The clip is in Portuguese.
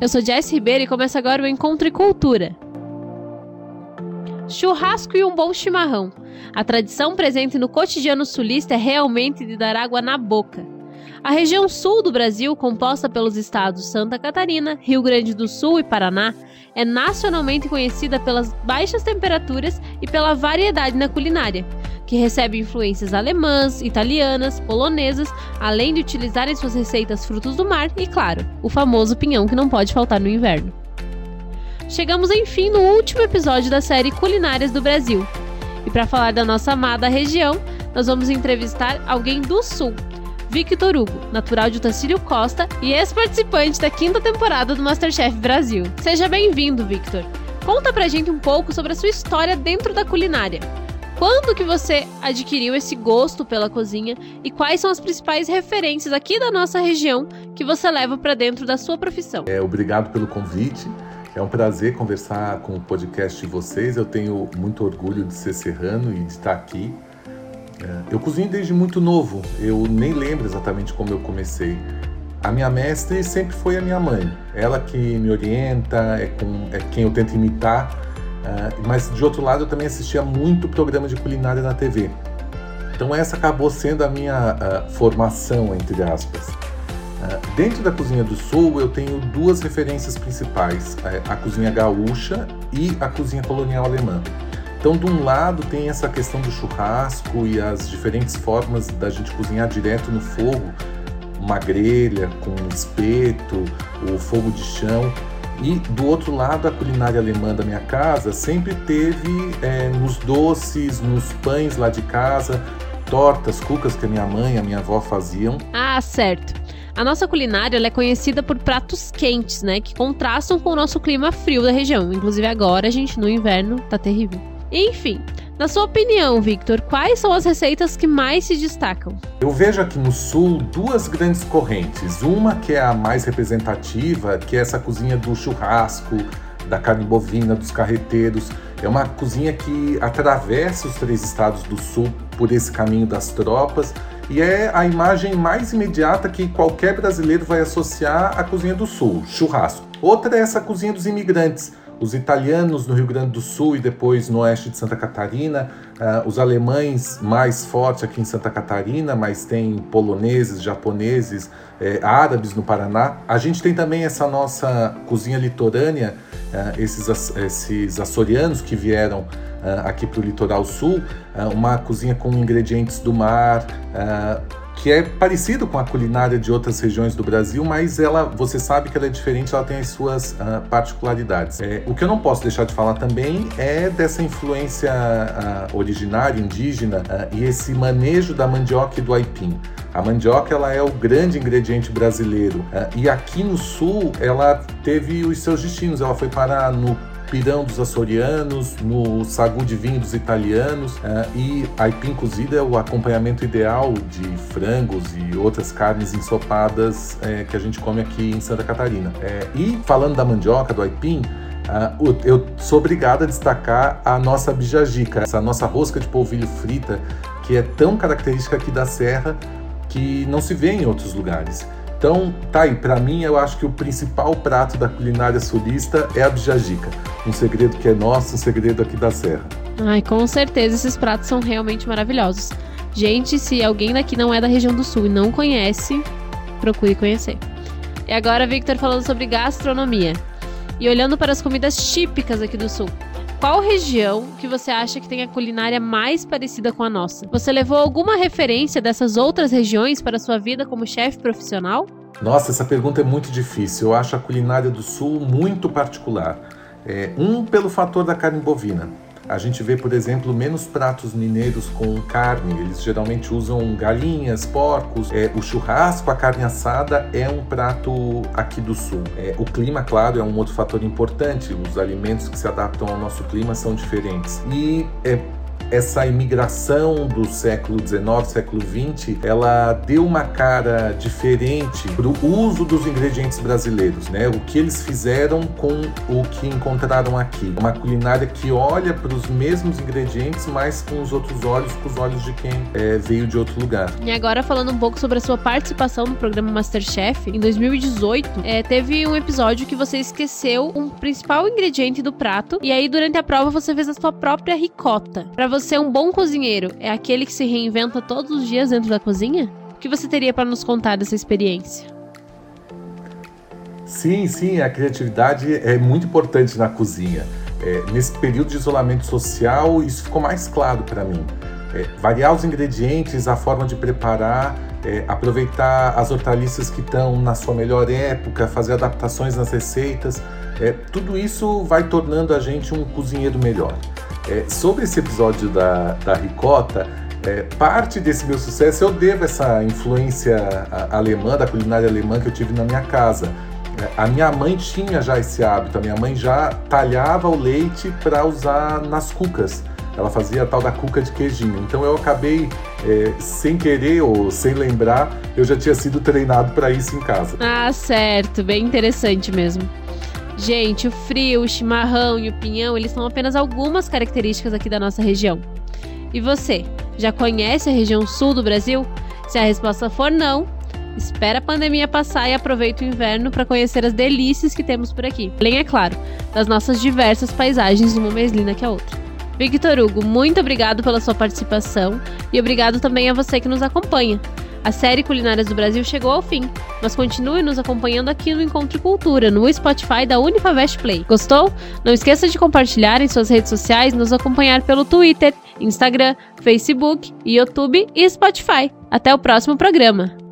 Eu sou Jess Ribeiro e começa agora o Encontro e Cultura. Churrasco e um bom chimarrão. A tradição presente no cotidiano sulista é realmente de dar água na boca. A região sul do Brasil, composta pelos estados Santa Catarina, Rio Grande do Sul e Paraná, é nacionalmente conhecida pelas baixas temperaturas e pela variedade na culinária, que recebe influências alemãs, italianas, polonesas, além de utilizar em suas receitas frutos do mar e, claro, o famoso pinhão que não pode faltar no inverno. Chegamos enfim no último episódio da série Culinárias do Brasil. E para falar da nossa amada região, nós vamos entrevistar alguém do Sul, Victor Hugo, natural de Otacílio Costa e ex-participante da quinta temporada do Masterchef Brasil. Seja bem-vindo, Victor. Conta pra gente um pouco sobre a sua história dentro da culinária. Quando que você adquiriu esse gosto pela cozinha e quais são as principais referências aqui da nossa região que você leva para dentro da sua profissão? É, obrigado pelo convite. É um prazer conversar com o podcast de vocês. Eu tenho muito orgulho de ser serrano e de estar aqui é, eu cozinho desde muito novo, eu nem lembro exatamente como eu comecei. A minha mestre sempre foi a minha mãe, ela que me orienta, é, com, é quem eu tento imitar, uh, mas de outro lado eu também assistia muito programa de culinária na TV. Então essa acabou sendo a minha uh, formação, entre aspas. Uh, dentro da cozinha do sul eu tenho duas referências principais, a cozinha gaúcha e a cozinha colonial alemã. Então, de um lado, tem essa questão do churrasco e as diferentes formas da gente cozinhar direto no fogo, uma grelha com espeto, o fogo de chão. E do outro lado, a culinária alemã da minha casa sempre teve é, nos doces, nos pães lá de casa, tortas, cucas que a minha mãe e a minha avó faziam. Ah, certo. A nossa culinária é conhecida por pratos quentes, né? Que contrastam com o nosso clima frio da região. Inclusive agora, a gente, no inverno, tá terrível. Enfim, na sua opinião, Victor, quais são as receitas que mais se destacam? Eu vejo aqui no sul duas grandes correntes. Uma que é a mais representativa, que é essa cozinha do churrasco, da carne bovina, dos carreteiros. É uma cozinha que atravessa os três estados do sul por esse caminho das tropas e é a imagem mais imediata que qualquer brasileiro vai associar à cozinha do sul, churrasco. Outra é essa cozinha dos imigrantes os italianos no Rio Grande do Sul e depois no oeste de Santa Catarina, uh, os alemães mais fortes aqui em Santa Catarina, mas tem poloneses, japoneses, eh, árabes no Paraná. A gente tem também essa nossa cozinha litorânea, uh, esses, esses açorianos que vieram uh, aqui para o litoral sul, uma cozinha com ingredientes do mar que é parecido com a culinária de outras regiões do Brasil, mas ela, você sabe que ela é diferente, ela tem as suas uh, particularidades. É, o que eu não posso deixar de falar também é dessa influência uh, originária, indígena, uh, e esse manejo da mandioca e do aipim. A mandioca ela é o grande ingrediente brasileiro e aqui no sul ela teve os seus destinos. Ela foi parar no pirão dos açorianos, no sagu de vinho dos italianos uh, e aipim cozida é o acompanhamento ideal de frangos e outras carnes ensopadas uh, que a gente come aqui em Santa Catarina. Uh, e falando da mandioca, do aipim, Uh, eu sou obrigado a destacar a nossa bijagica, essa nossa rosca de polvilho frita, que é tão característica aqui da Serra que não se vê em outros lugares. Então, tá aí, para mim eu acho que o principal prato da culinária sulista é a bijagica. Um segredo que é nosso, um segredo aqui da Serra. Ai, com certeza esses pratos são realmente maravilhosos. Gente, se alguém daqui não é da região do sul e não conhece, procure conhecer. E agora, Victor falando sobre gastronomia. E olhando para as comidas típicas aqui do sul. Qual região que você acha que tem a culinária mais parecida com a nossa? Você levou alguma referência dessas outras regiões para a sua vida como chefe profissional? Nossa, essa pergunta é muito difícil. Eu acho a culinária do Sul muito particular. É, um, pelo fator da carne bovina. A gente vê, por exemplo, menos pratos mineiros com carne. Eles geralmente usam galinhas, porcos. É, o churrasco, a carne assada é um prato aqui do sul. É, o clima, claro, é um outro fator importante. Os alimentos que se adaptam ao nosso clima são diferentes. E é, essa imigração do século XIX, século XX, ela deu uma cara diferente para o uso dos ingredientes brasileiros, né? O que eles fizeram com o que encontraram aqui. Uma culinária que olha para os mesmos ingredientes, mas com os outros olhos, com os olhos de quem é, veio de outro lugar. E agora falando um pouco sobre a sua participação no programa Masterchef, em 2018 é, teve um episódio que você esqueceu um principal ingrediente do prato e aí durante a prova você fez a sua própria ricota. Para você um bom cozinheiro é aquele que se reinventa todos os dias dentro da cozinha? O que você teria para nos contar dessa experiência? Sim, sim, a criatividade é muito importante na cozinha. É, nesse período de isolamento social, isso ficou mais claro para mim. É, variar os ingredientes, a forma de preparar, é, aproveitar as hortaliças que estão na sua melhor época, fazer adaptações nas receitas, é, tudo isso vai tornando a gente um cozinheiro melhor. É, sobre esse episódio da, da ricota, é, parte desse meu sucesso eu devo essa influência alemã, da culinária alemã que eu tive na minha casa. É, a minha mãe tinha já esse hábito, a minha mãe já talhava o leite para usar nas cucas. Ela fazia a tal da cuca de queijinho. Então eu acabei, é, sem querer ou sem lembrar, eu já tinha sido treinado para isso em casa. Ah, certo. Bem interessante mesmo. Gente, o frio, o chimarrão e o pinhão, eles são apenas algumas características aqui da nossa região. E você, já conhece a região sul do Brasil? Se a resposta for não, Espera a pandemia passar e aproveita o inverno para conhecer as delícias que temos por aqui. Além, é claro, das nossas diversas paisagens, uma mais linda que a outra. Victor Hugo, muito obrigado pela sua participação e obrigado também a você que nos acompanha. A série Culinárias do Brasil chegou ao fim, mas continue nos acompanhando aqui no Encontro Cultura, no Spotify da Unifavest Play. Gostou? Não esqueça de compartilhar em suas redes sociais, nos acompanhar pelo Twitter, Instagram, Facebook, YouTube e Spotify. Até o próximo programa!